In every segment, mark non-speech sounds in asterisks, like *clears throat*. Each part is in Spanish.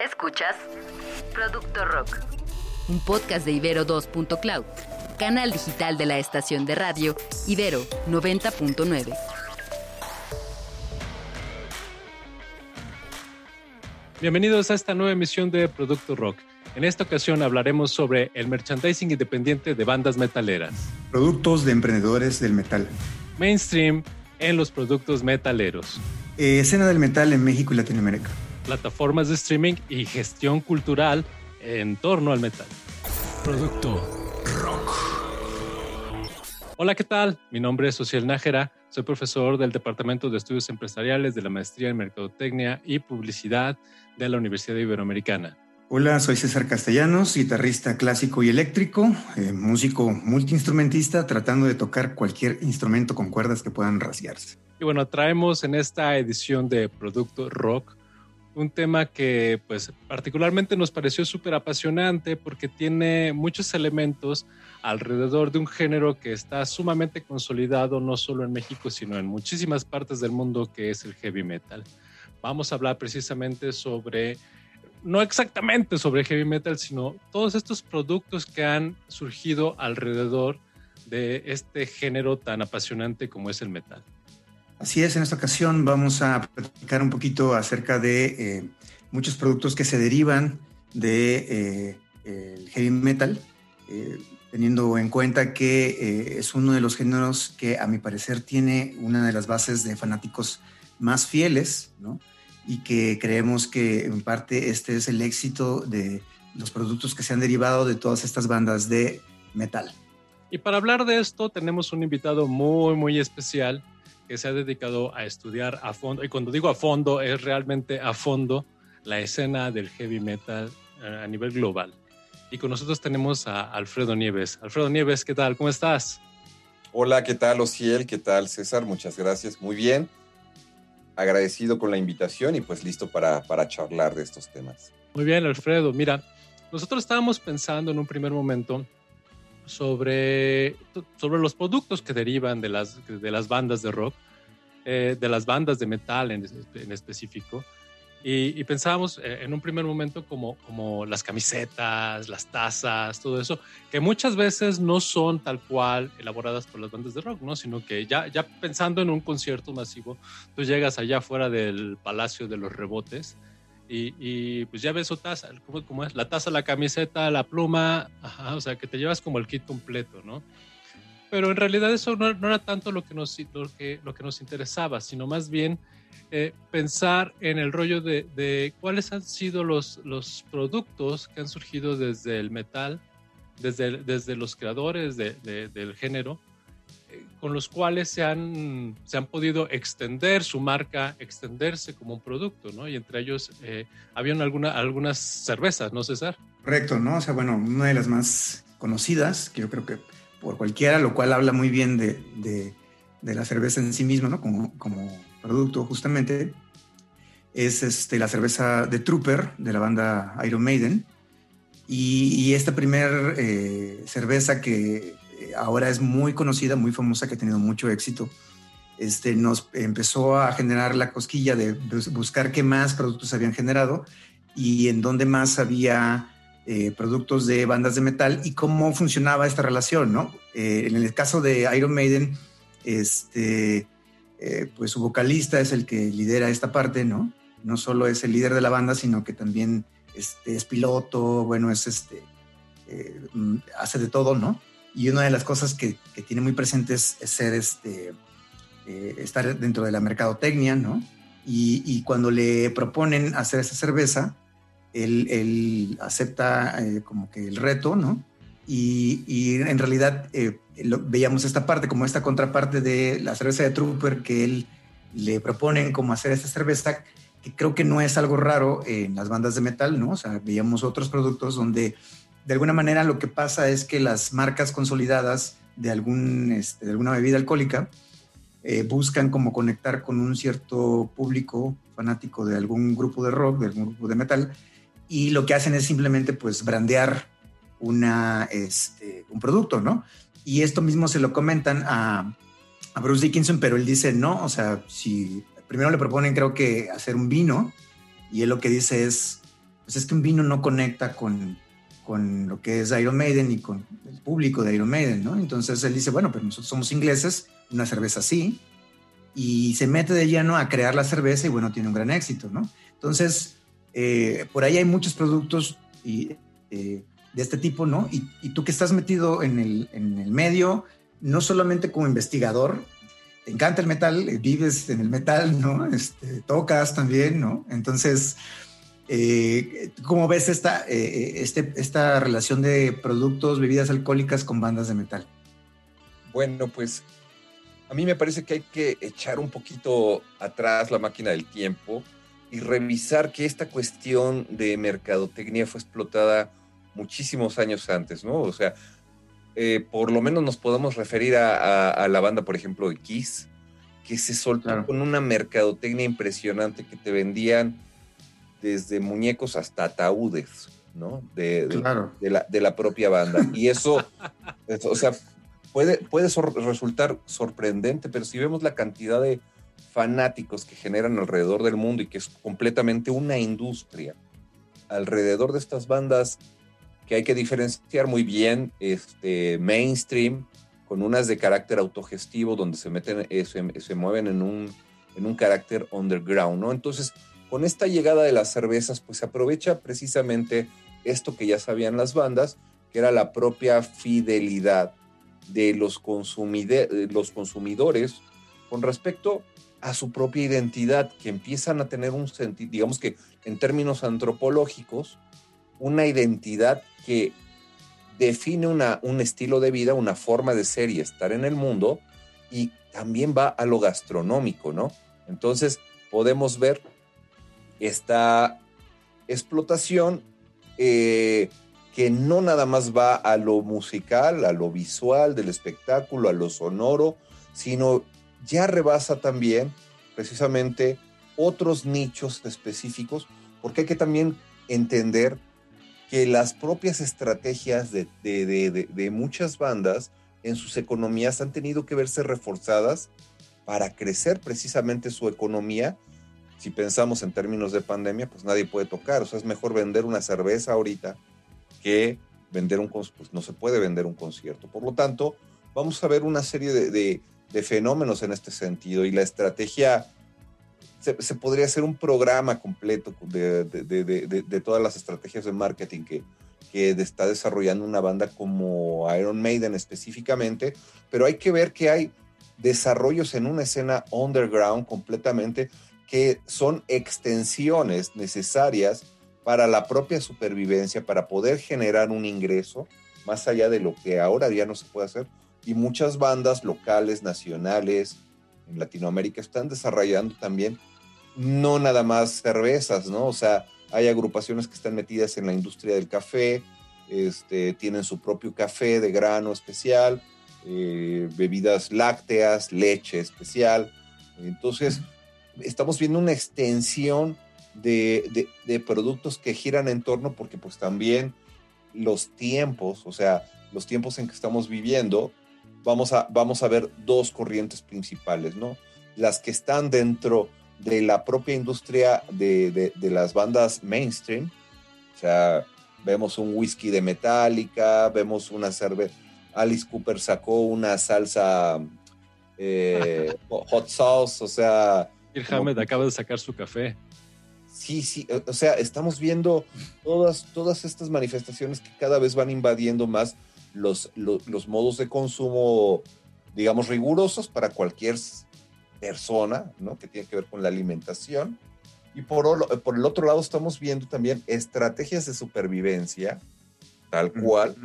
Escuchas Producto Rock, un podcast de Ibero 2.cloud, canal digital de la estación de radio Ibero 90.9. Bienvenidos a esta nueva emisión de Producto Rock. En esta ocasión hablaremos sobre el merchandising independiente de bandas metaleras. Productos de emprendedores del metal. Mainstream en los productos metaleros. Eh, escena del metal en México y Latinoamérica plataformas de streaming y gestión cultural en torno al metal. Producto Rock. Hola, ¿qué tal? Mi nombre es Social Nájera. Soy profesor del Departamento de Estudios Empresariales de la Maestría en Mercadotecnia y Publicidad de la Universidad Iberoamericana. Hola, soy César Castellanos, guitarrista clásico y eléctrico, eh, músico multiinstrumentista, tratando de tocar cualquier instrumento con cuerdas que puedan rasguarse. Y bueno, traemos en esta edición de Producto Rock un tema que pues particularmente nos pareció súper apasionante porque tiene muchos elementos alrededor de un género que está sumamente consolidado no solo en México sino en muchísimas partes del mundo que es el heavy metal. Vamos a hablar precisamente sobre, no exactamente sobre heavy metal, sino todos estos productos que han surgido alrededor de este género tan apasionante como es el metal. Así es, en esta ocasión vamos a platicar un poquito acerca de eh, muchos productos que se derivan de eh, heavy metal, eh, teniendo en cuenta que es uno de los géneros que a mi parecer tiene una de las bases de fanáticos más fieles, ¿no? Y que creemos que en parte este es el éxito de los productos que se han derivado de todas estas bandas de metal. Y para hablar de esto tenemos un invitado muy, muy especial que se ha dedicado a estudiar a fondo, y cuando digo a fondo, es realmente a fondo la escena del heavy metal eh, a nivel global. Y con nosotros tenemos a Alfredo Nieves. Alfredo Nieves, ¿qué tal? ¿Cómo estás? Hola, ¿qué tal, Ociel? ¿Qué tal, César? Muchas gracias. Muy bien. Agradecido con la invitación y pues listo para, para charlar de estos temas. Muy bien, Alfredo. Mira, nosotros estábamos pensando en un primer momento sobre, sobre los productos que derivan de las, de las bandas de rock, eh, de las bandas de metal en, en específico. Y, pensábamos eh, en un primer momento como, como las camisetas, las tazas, todo eso, que muchas veces no son tal cual elaboradas por las bandas de rock, ¿no? Sino que ya, ya pensando en un concierto masivo, tú llegas allá fuera del Palacio de los Rebotes y, pues ya ves su taza, ¿cómo, es? La taza, la camiseta, la pluma, o sea, que te llevas como el kit completo, ¿no? Pero en realidad eso no, era tanto lo que, nos, lo, que, lo que nos interesaba, sino más bien eh, pensar en el rollo de, de, cuáles han sido los, los productos que han surgido desde el metal, desde, desde los creadores de, del género, con los cuales se han, se han podido extender su marca, extenderse como un producto, ¿no? Y entre ellos eh, habían alguna, algunas cervezas, ¿no, César? Correcto, ¿no? O sea, bueno, una de las más conocidas, que yo creo que por cualquiera, lo cual habla muy bien de, de, la cerveza en sí misma, ¿no? Como, como producto, justamente, es este, la cerveza de Trooper, de la banda Iron Maiden. Y, esta primer eh, cerveza que ahora es muy conocida, muy famosa, que ha tenido mucho éxito, este, nos empezó a generar la cosquilla de buscar qué más productos habían generado y en dónde más había eh, productos de bandas de metal y cómo funcionaba esta relación, ¿no? Eh, en el caso de Iron Maiden, este, eh, pues su vocalista es el que lidera esta parte, ¿no? No solo es el líder de la banda, sino que también este, es piloto, bueno, es este, mm, hace de todo, ¿no? Y una de las cosas que, que tiene muy presente es, ser este, eh, estar dentro de la mercadotecnia, ¿no? Y, y, cuando le proponen hacer esa cerveza, él, él acepta eh, como que el reto, ¿no? Y, y en realidad eh, veíamos esta parte como esta contraparte de la cerveza de Trooper que él le proponen como hacer esta cerveza, que creo que no es algo raro en las bandas de metal, ¿no? O sea, veíamos otros productos donde de alguna manera lo que pasa es que las marcas consolidadas de, algún, este, de alguna bebida alcohólica eh, buscan como conectar con un cierto público fanático de algún grupo de rock, de algún grupo de metal, y lo que hacen es simplemente pues brandear una, este, un producto, ¿no? Y esto mismo se lo comentan a, a Bruce Dickinson, pero él dice, no, o sea, si primero le proponen creo que hacer un vino, y él lo que dice es, pues es que un vino no conecta con, con lo que es Iron Maiden y con el público de Iron Maiden, ¿no? Entonces él dice, bueno, pero nosotros somos ingleses, una cerveza así, y se mete de lleno a crear la cerveza y bueno, tiene un gran éxito, ¿no? Entonces, eh, por ahí hay muchos productos eh, de este tipo, ¿no? Y, tú que estás metido en el, medio, no solamente como investigador, te encanta el metal, vives en el metal, ¿no? Este, tocas también, ¿no? Entonces, eh, ¿cómo ves esta, eh, este, esta relación de productos, bebidas alcohólicas con bandas de metal? Bueno, pues a mí me parece que hay que echar un poquito atrás la máquina del tiempo y revisar que esta cuestión de mercadotecnia fue explotada muchísimos años antes, ¿no? O sea, eh, por lo menos nos podemos referir a, la banda, por ejemplo, de Kiss, que se soltó con una mercadotecnia impresionante que te vendían desde muñecos hasta ataúdes, ¿no? De, de, la, propia banda. Y eso, *laughs* o sea, puede, puede resultar sorprendente, pero si vemos la cantidad de fanáticos que generan alrededor del mundo y que es completamente una industria alrededor de estas bandas que hay que diferenciar muy bien este, mainstream con unas de carácter autogestivo donde se meten, eh, se, se mueven en un, en un carácter underground, ¿no? Entonces, con esta llegada de las cervezas, pues se aprovecha precisamente esto que ya sabían las bandas, que era la propia fidelidad de los, los consumidores con respecto a su propia identidad, que empiezan a tener un sentido, digamos que en términos antropológicos, una identidad que define una, un estilo de vida, una forma de ser y estar en el mundo, y también va a lo gastronómico, ¿no? Entonces podemos ver esta explotación eh, que no nada más va a lo musical, a lo visual del espectáculo, a lo sonoro, sino ya rebasa también precisamente otros nichos específicos, porque hay que también entender que las propias estrategias de, de, muchas bandas en sus economías han tenido que verse reforzadas para crecer precisamente su economía. Si pensamos en términos de pandemia, pues nadie puede tocar. O sea, es mejor vender una cerveza ahorita que vender un pues no se puede vender un concierto. Por lo tanto, vamos a ver una serie de, de fenómenos en este sentido y la estrategia se, podría hacer un programa completo de, de, todas las estrategias de marketing que, que está desarrollando una banda como Iron Maiden específicamente, pero hay que ver que hay desarrollos en una escena underground completamente que son extensiones necesarias para la propia supervivencia, para poder generar un ingreso más allá de lo que ahora ya no se puede hacer. Y muchas bandas locales, nacionales, en Latinoamérica están desarrollando también no nada más cervezas, ¿no? O sea, hay agrupaciones que están metidas en la industria del café, este, tienen su propio café de grano especial, eh, bebidas lácteas, leche especial. Entonces, estamos viendo una extensión de, de, productos que giran en torno porque pues también los tiempos, o sea, los tiempos en que estamos viviendo, vamos a, vamos a ver dos corrientes principales, ¿no? Las que están dentro de la propia industria de, las bandas mainstream. O sea, vemos un whisky de Metallica, vemos una cerveza. Alice Cooper sacó una salsa eh, *laughs* hot sauce, o sea. Kirk acaba de sacar su café. Sí, sí, o sea, estamos viendo todas, todas estas manifestaciones que cada vez van invadiendo más los, los modos de consumo, digamos, rigurosos para cualquier persona, ¿no? Que tiene que ver con la alimentación. Y por, por el otro lado estamos viendo también estrategias de supervivencia, tal cual,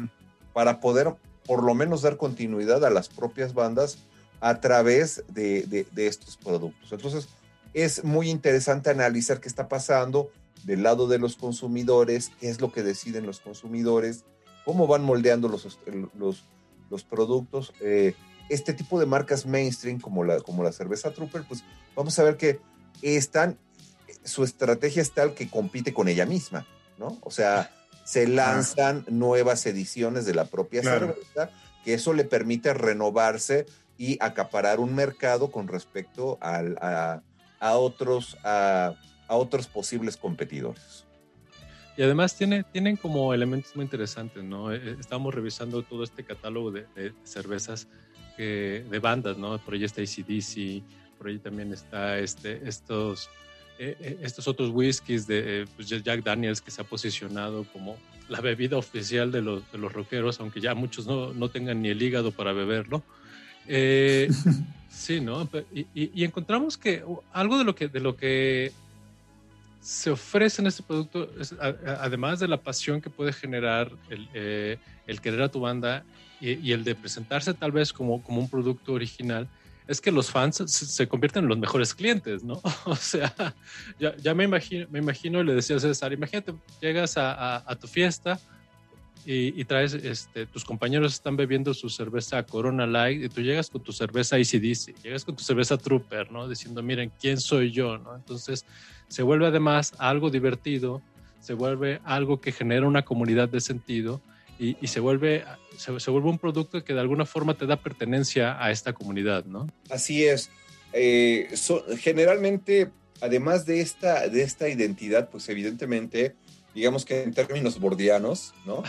para poder por lo menos dar continuidad a las propias bandas a través de, de, estos productos. Entonces, es muy interesante analizar qué está pasando del lado de los consumidores, qué es lo que deciden los consumidores, cómo van moldeando los, los, los productos. Eh, este tipo de marcas mainstream como la, como la cerveza Trooper, pues vamos a ver que están, su estrategia es tal que compite con ella misma, ¿no? O sea, se lanzan nuevas ediciones de la propia cerveza, que eso le permite renovarse y acaparar un mercado con respecto a, otros, a, otros posibles competidores. Y además tiene, tienen como elementos muy interesantes, ¿no? Eh, estamos revisando todo este catálogo de, cervezas de bandas, ¿no? Por ahí está ACDC, por ahí también está este, estos, estos otros whiskies de pues, Jack Daniels que se ha posicionado como la bebida oficial de los, de los rockeros, aunque ya muchos no, no tengan ni el hígado para beberlo. Eh, *laughs* sí, ¿no? Y, y, encontramos que algo de lo que, de lo que se ofrece en este producto, es, además de la pasión que puede generar el, eh, el querer a tu banda y, y, el de presentarse tal vez como, como un producto original, es que los fans se, convierten en los mejores clientes, ¿no? *laughs* O sea, ya, ya me, imagino, me imagino, le decía a César, imagínate, llegas a, a, tu fiesta y, y, traes, este, tus compañeros están bebiendo su cerveza Corona Light y tú llegas con tu cerveza ACDC, llegas con tu cerveza Trooper, ¿no? Diciendo, miren, ¿quién soy yo, ¿no? Entonces, se vuelve además algo divertido, se vuelve algo que genera una comunidad de sentido y, se, vuelve, se, vuelve un producto que de alguna forma te da pertenencia a esta comunidad, ¿no? Así es. Eh, generalmente, además de esta, de esta identidad, pues evidentemente, digamos que en términos bordianos, ¿no?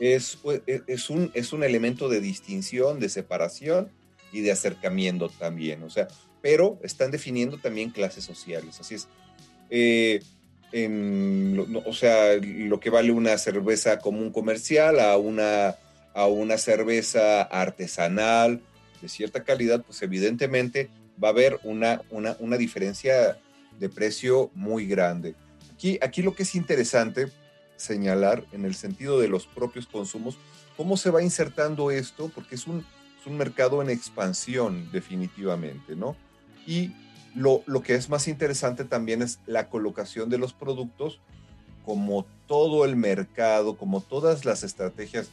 Es, es, un, es un elemento de distinción, de separación y de acercamiento también, o sea, pero están definiendo también clases sociales, así es. Eh, o sea, lo que vale una cerveza común comercial a una, a una cerveza artesanal de cierta calidad, pues evidentemente va a haber una, una, una diferencia de precio muy grande. Aquí, aquí lo que es interesante señalar en el sentido de los propios consumos, cómo se va insertando esto, porque es un, es un mercado en expansión definitivamente, ¿no? Y lo, que es más interesante también es la colocación de los productos, como todo el mercado, como todas las estrategias,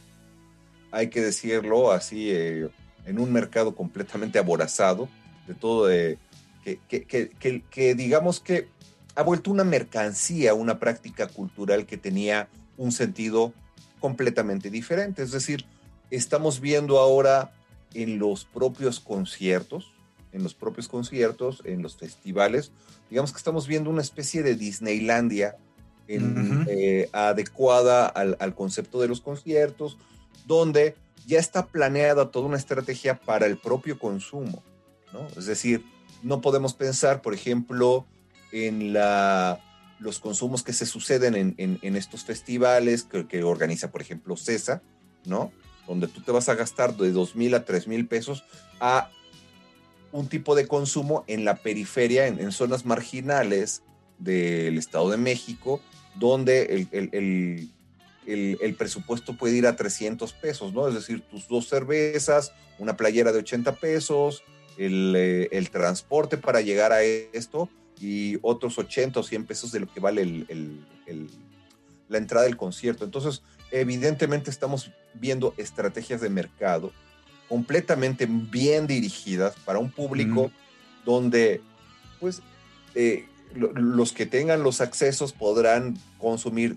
hay que decirlo así, eh, en un mercado completamente aborazado, de todo, de, que, digamos que ha vuelto una mercancía, una práctica cultural que tenía un sentido completamente diferente. Es decir, estamos viendo ahora en los propios conciertos, en los propios conciertos, en los festivales. Digamos que estamos viendo una especie de Disneylandia eh, adecuada al, concepto de los conciertos, donde ya está planeada toda una estrategia para el propio consumo. ¿no? Es decir, no podemos pensar, por ejemplo, en la, los consumos que se suceden en, estos festivales que, organiza, por ejemplo, CESA, ¿no? Donde tú te vas a gastar de dos mil a tres mil pesos a un tipo de consumo en la periferia, en, zonas marginales del Estado de México, donde el, el, presupuesto puede ir a 300 pesos, ¿no? Es decir, tus dos cervezas, una playera de 80 pesos, eh, el, transporte para llegar a esto y otros 80 o 100 pesos de lo que vale la entrada del concierto. Entonces, evidentemente estamos viendo estrategias de mercado completamente bien dirigidas para un público donde, pues, eh, los que tengan los accesos podrán consumir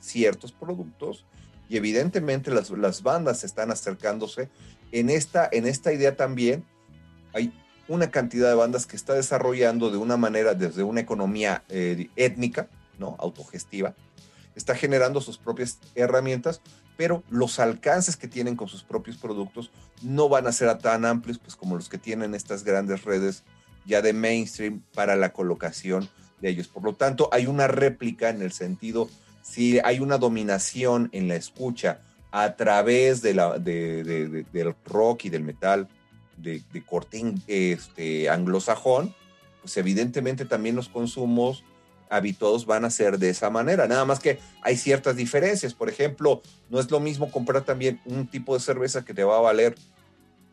ciertos productos y evidentemente las, las bandas están acercándose. En esta, en esta idea también hay una cantidad de bandas que está desarrollando de una manera desde una economía eh, étnica, ¿no? autogestiva, está generando sus propias herramientas pero los alcances que tienen con sus propios productos no van a ser tan amplios pues, como los que tienen estas grandes redes ya de mainstream para la colocación de ellos. Por lo tanto, hay una réplica en el sentido, si hay una dominación en la escucha a través de la, del rock y del metal de, corte este, anglosajón, pues evidentemente también los consumos habituados van a ser de esa manera. Nada más que hay ciertas diferencias. Por ejemplo, no es lo mismo comprar también un tipo de cerveza que te va a valer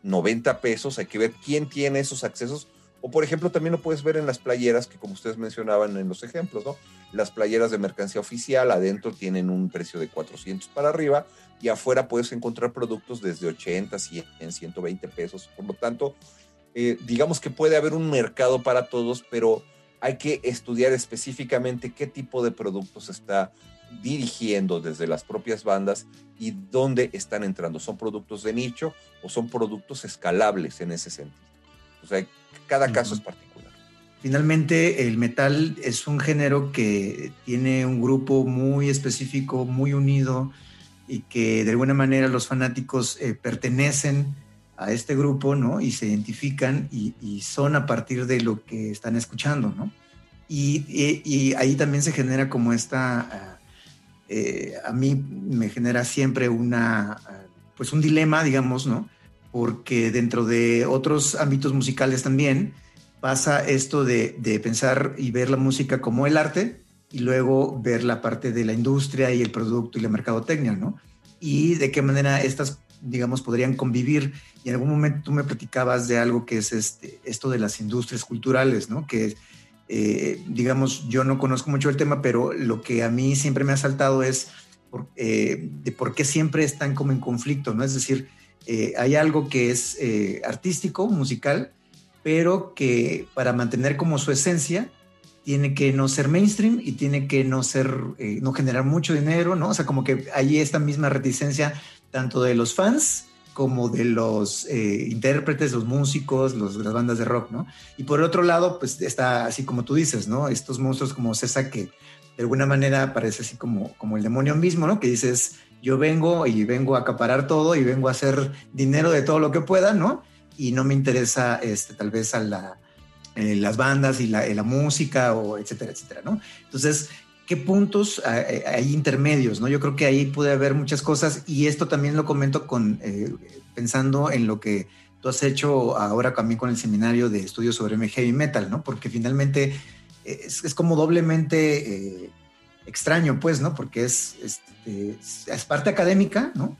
90 pesos. Hay que ver quién tiene esos accesos. O por ejemplo, también lo puedes ver en las playeras que como ustedes mencionaban en los ejemplos, ¿no? Las playeras de mercancía oficial adentro tienen un precio de 400 para arriba y afuera puedes encontrar productos desde 80, 100, 120 pesos. Por lo tanto, eh, digamos que puede haber un mercado para todos, pero hay que estudiar específicamente qué tipo de productos está dirigiendo desde las propias bandas y dónde están entrando. ¿Son productos de nicho o son productos escalables en ese sentido? O sea, cada caso es particular. finalmente el metal es un género que tiene un grupo muy específico, muy unido y que de alguna manera los fanáticos eh, pertenecen a este grupo, ¿no? Y se identifican y, son a partir de lo que están escuchando, ¿no? Y, ahí también se genera como esta, eh, a mí me genera siempre una, pues un dilema, digamos, ¿no? Porque dentro de otros ámbitos musicales también pasa esto de, de pensar y ver la música como el arte y luego ver la parte de la industria y el producto y la mercadotecnia, ¿no? Y de qué manera estas digamos, podrían convivir. Y en algún momento tú me platicabas de algo que es este, esto de las industrias culturales, ¿no? Que, eh, digamos, yo no conozco mucho el tema, pero lo que a mí siempre me ha saltado es eh, de por qué siempre están como en conflicto, ¿no? Es decir, eh, hay algo que es artístico, musical, pero que para mantener como su esencia tiene que no ser mainstream y tiene que no ser, no generar mucho dinero, ¿no? O sea, como que hay esta misma reticencia tanto de los fans como de los eh, intérpretes, los músicos, los, las bandas de rock, ¿no? Y por otro lado, pues está así como tú dices, ¿no? Estos monstruos como César que de alguna manera parece así como, como el demonio mismo, ¿no? Que dices, yo vengo y vengo a acaparar todo y vengo a hacer dinero de todo lo que pueda, ¿no? Y no me interesa, este, tal vez a la, eh, las bandas y la, la, música o etcétera, etcétera, ¿no? Entonces, qué puntos hay intermedios, ¿no? Yo creo que ahí puede haber muchas cosas y esto también lo comento con, eh, pensando en lo que tú has hecho ahora también con el seminario de estudios sobre heavy metal, ¿no? Porque finalmente es, como doblemente eh, extraño, pues, ¿no? Porque es, este, es, parte académica, ¿no?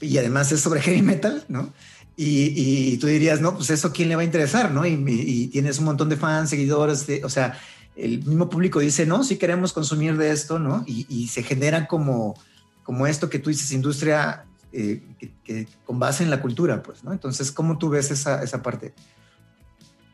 Y además es sobre heavy metal, ¿no? Y, tú dirías, no, pues eso, ¿quién le va a interesar, no? Y, y tienes un montón de fans, seguidores, o sea, el mismo público dice, no, sí queremos consumir de esto, ¿no? Y, se genera como, como esto que tú dices, industria eh, que, con base en la cultura, pues, ¿no? Entonces, ¿cómo tú ves esa, esa parte?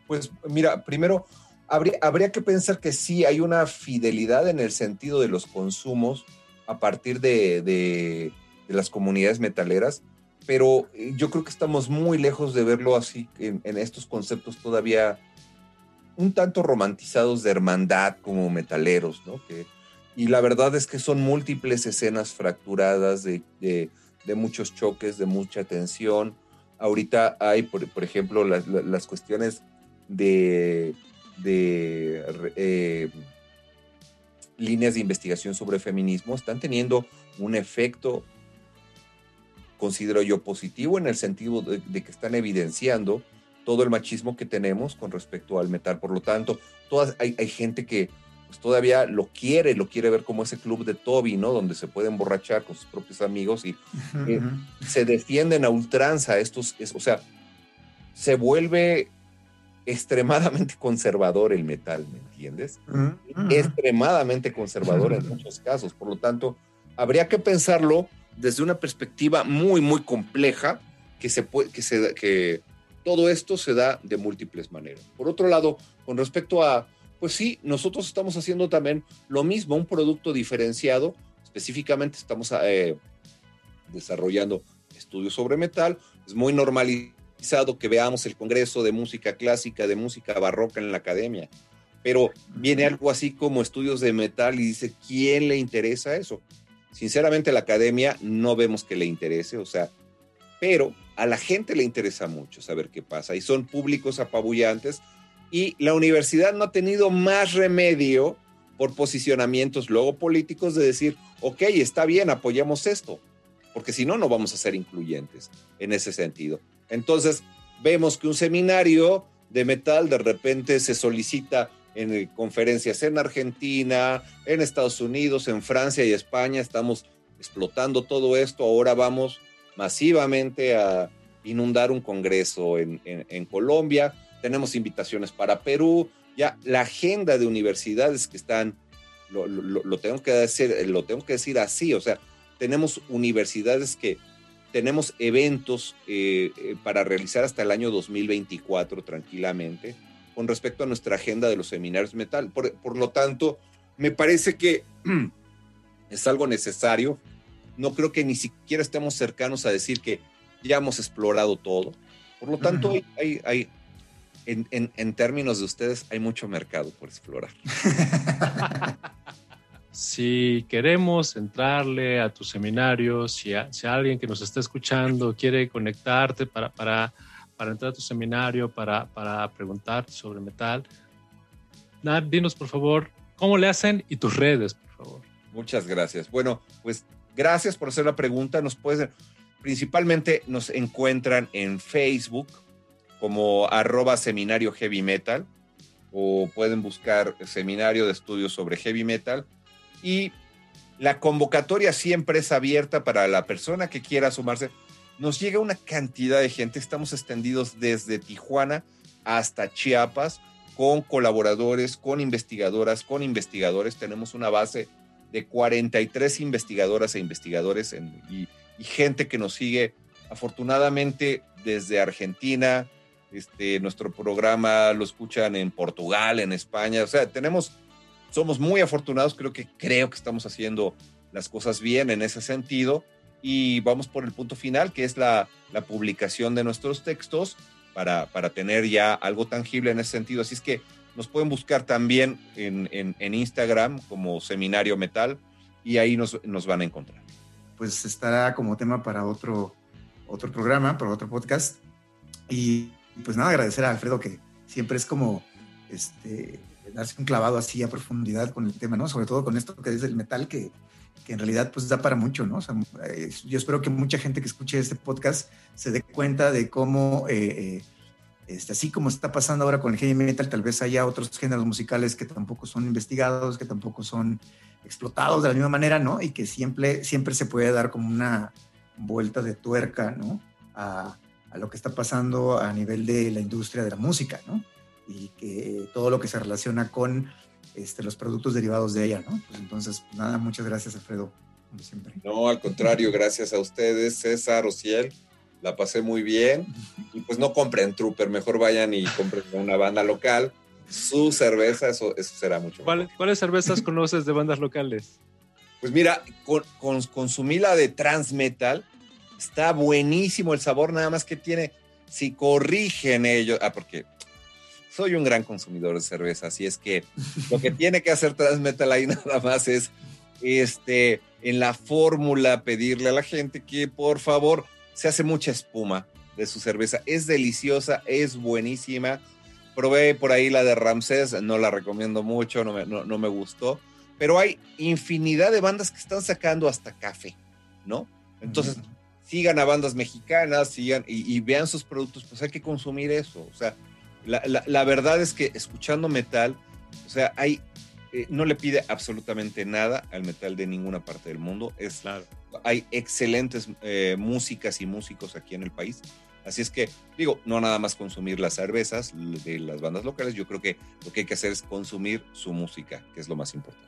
Pues mira, primero, habría, habría que pensar que sí hay una fidelidad en el sentido de los consumos a partir de, de, las comunidades metaleras, pero yo creo que estamos muy lejos de verlo así en, estos conceptos todavía un tanto romantizados de hermandad como metaleros, ¿no? Que, y la verdad es que son múltiples escenas fracturadas de, muchos choques, de mucha tensión. Ahorita hay, por, ejemplo, las, cuestiones de, eh, líneas de investigación sobre feminismo están teniendo un efecto, considero yo, positivo en el sentido de que están evidenciando todo el machismo que tenemos con respecto al metal. Por lo tanto, todas, hay, gente que pues, todavía lo quiere, lo quiere ver como ese club de Toby, ¿no? Donde se puede emborrachar con sus propios amigos y eh, se defienden a ultranza. Estos, o sea, se vuelve extremadamente *laughs* conservador el metal, ¿me entiendes? Extremadamente conservador en muchos casos. Por lo tanto, habría que pensarlo desde una perspectiva muy, muy compleja que se puede, que se, que todo esto se da de múltiples maneras. Por otro lado, con respecto a, pues sí, nosotros estamos haciendo también lo mismo, un producto diferenciado. Específicamente estamos eh, desarrollando estudios sobre metal. Es muy normalizado que veamos el Congreso de Música Clásica, de Música Barroca en la academia. Pero viene algo así como estudios de metal y dice, ¿quién le interesa eso? Sinceramente, la academia no vemos que le interese, o sea, pero a la gente le interesa mucho saber qué pasa y son públicos apabullantes y la universidad no ha tenido más remedio por posicionamientos luego políticos de decir, ok, está bien, apoyamos esto, porque si no, no vamos a ser incluyentes en ese sentido. Entonces, vemos que un seminario de metal de repente se solicita en conferencias en Argentina, en Estados Unidos, en Francia y España, estamos explotando todo esto, ahora vamos masivamente a inundar un congreso en, Colombia. Tenemos invitaciones para Perú. Ya la agenda de universidades que están, lo, tengo que decir, lo tengo que decir así, o sea, tenemos universidades que tenemos eventos eh, eh, para realizar hasta el año 2024 tranquilamente con respecto a nuestra agenda de los seminarios metal. por lo tanto, me parece que *clears throat* es algo necesario no creo que ni siquiera estemos cercanos a decir que ya hemos explorado todo. Por lo tanto, hay, hay, en, términos de ustedes, hay mucho mercado por explorar. *laughs* si queremos entrarle a tu seminario, si, si alguien que nos está escuchando quiere conectarte para, para, para entrar a tu seminario, para, para preguntarte sobre metal, Nad, dinos por favor cómo le hacen y tus redes, por favor. Muchas gracias. Bueno, pues gracias por hacer la pregunta. Nos puedes, principalmente nos encuentran en Facebook como arroba seminario heavy metal o pueden buscar seminario de estudios sobre heavy metal y la convocatoria siempre es abierta para la persona que quiera sumarse. Nos llega una cantidad de gente, estamos extendidos desde Tijuana hasta Chiapas con colaboradores, con investigadoras, con investigadores. Tenemos una base de 43 investigadoras e investigadores y, y gente que nos sigue afortunadamente desde Argentina, este, nuestro programa lo escuchan en Portugal, en España. O sea, tenemos, somos muy afortunados. Creo que creo que estamos haciendo las cosas bien en ese sentido. Y vamos por el punto final, que es la, la publicación de nuestros textos para, para, tener ya algo tangible en ese sentido. Así es que nos pueden buscar también en, en, en Instagram como Seminario Metal y ahí nos, nos, van a encontrar. Pues estará como tema para otro, otro programa, para otro podcast. Y pues nada, agradecer a Alfredo que siempre es como este, darse un clavado así a profundidad con el tema, ¿no? Sobre todo con esto que es el metal, que, que en realidad pues da para mucho, ¿no? Yo espero que mucha gente que escuche este podcast se dé cuenta de cómo, eh, eh, este, así como está pasando ahora con el heavy metal, tal vez haya otros géneros musicales que tampoco son investigados, que tampoco son explotados de la misma manera, ¿no? Y que siempre, siempre se puede dar como una vuelta de tuerca, ¿no? A lo que está pasando a nivel de la industria de la música, ¿no? Y que todo lo que se relaciona con este, los productos derivados de ella, ¿no? Pues entonces, nada, muchas gracias, Alfredo, como siempre. No, al contrario, gracias a ustedes, César, Ociel, la pasé muy bien. Y pues no compren Trooper, mejor vayan y compren una banda local. Su cerveza, eso, eso será mucho mejor. ¿Cuáles cervezas conoces de bandas locales? Pues mira, con, con, consumí la de Transmetal, Está buenísimo el sabor, nada más que tiene, si corrigen ellos, ah, porque soy un gran consumidor de cerveza, así es que lo que tiene que hacer Transmetal ahí *laughs* nada más es, este, en la fórmula pedirle a la gente que por favor se hace mucha espuma de su cerveza. Es deliciosa, es buenísima. Probé por ahí la de Ramsés, no la recomiendo mucho, no me, no me gustó. Pero hay infinidad de bandas que están sacando hasta café, ¿no? Entonces, sigan a bandas mexicanas, sigan y, vean sus productos, pues hay que consumir eso. O sea, la, la, verdad es que escuchando metal, o sea, hay, eh, no le pide absolutamente nada al metal de ninguna parte del mundo. Es, claro. Hay excelentes eh, músicas y músicos aquí en el país. Así es que, digo, no nada más consumir las cervezas de las bandas locales, yo creo que lo que hay que hacer es consumir su música, que es lo más importante.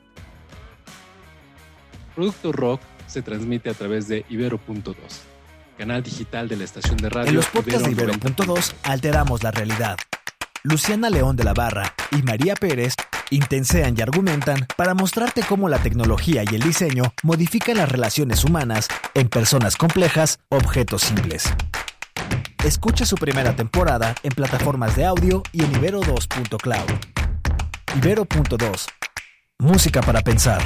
Producto Rock se transmite a través de Ibero.2 canal digital de la estación de radio. En los podcasts de Ibero.2 alteramos la realidad. Luciana León de la Barra y María Pérez intensean y argumentan para mostrarte cómo la tecnología y el diseño modifican las relaciones humanas en personas complejas, objetos simples. Escucha su primera temporada en plataformas de audio y en ibero2.cloud. Ibero.2. Música para pensar.